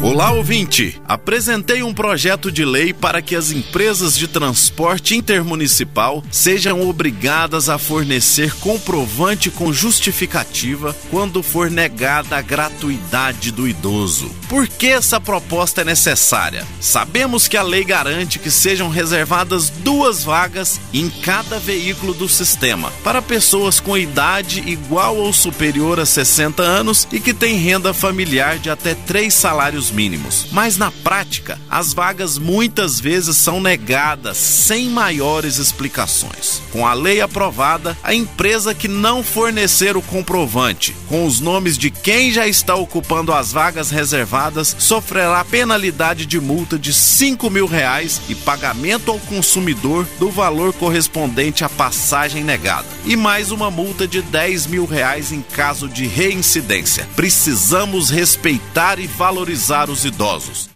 Olá, ouvinte! Apresentei um projeto de lei para que as empresas de transporte intermunicipal sejam obrigadas a fornecer comprovante com justificativa quando for negada a gratuidade do idoso. Por que essa proposta é necessária? Sabemos que a lei garante que sejam reservadas duas vagas em cada veículo do sistema para pessoas com idade igual ou superior a 60 anos e que têm renda familiar de até três salários mínimos. Mas na prática, as vagas muitas vezes são negadas sem maiores explicações. Com a lei aprovada, a empresa que não fornecer o comprovante com os nomes de quem já está ocupando as vagas reservadas sofrerá penalidade de multa de 5 mil reais e pagamento ao consumidor do valor correspondente à passagem negada. E mais uma multa de 10 mil reais em caso de reincidência. Precisamos respeitar e valorizar os idosos.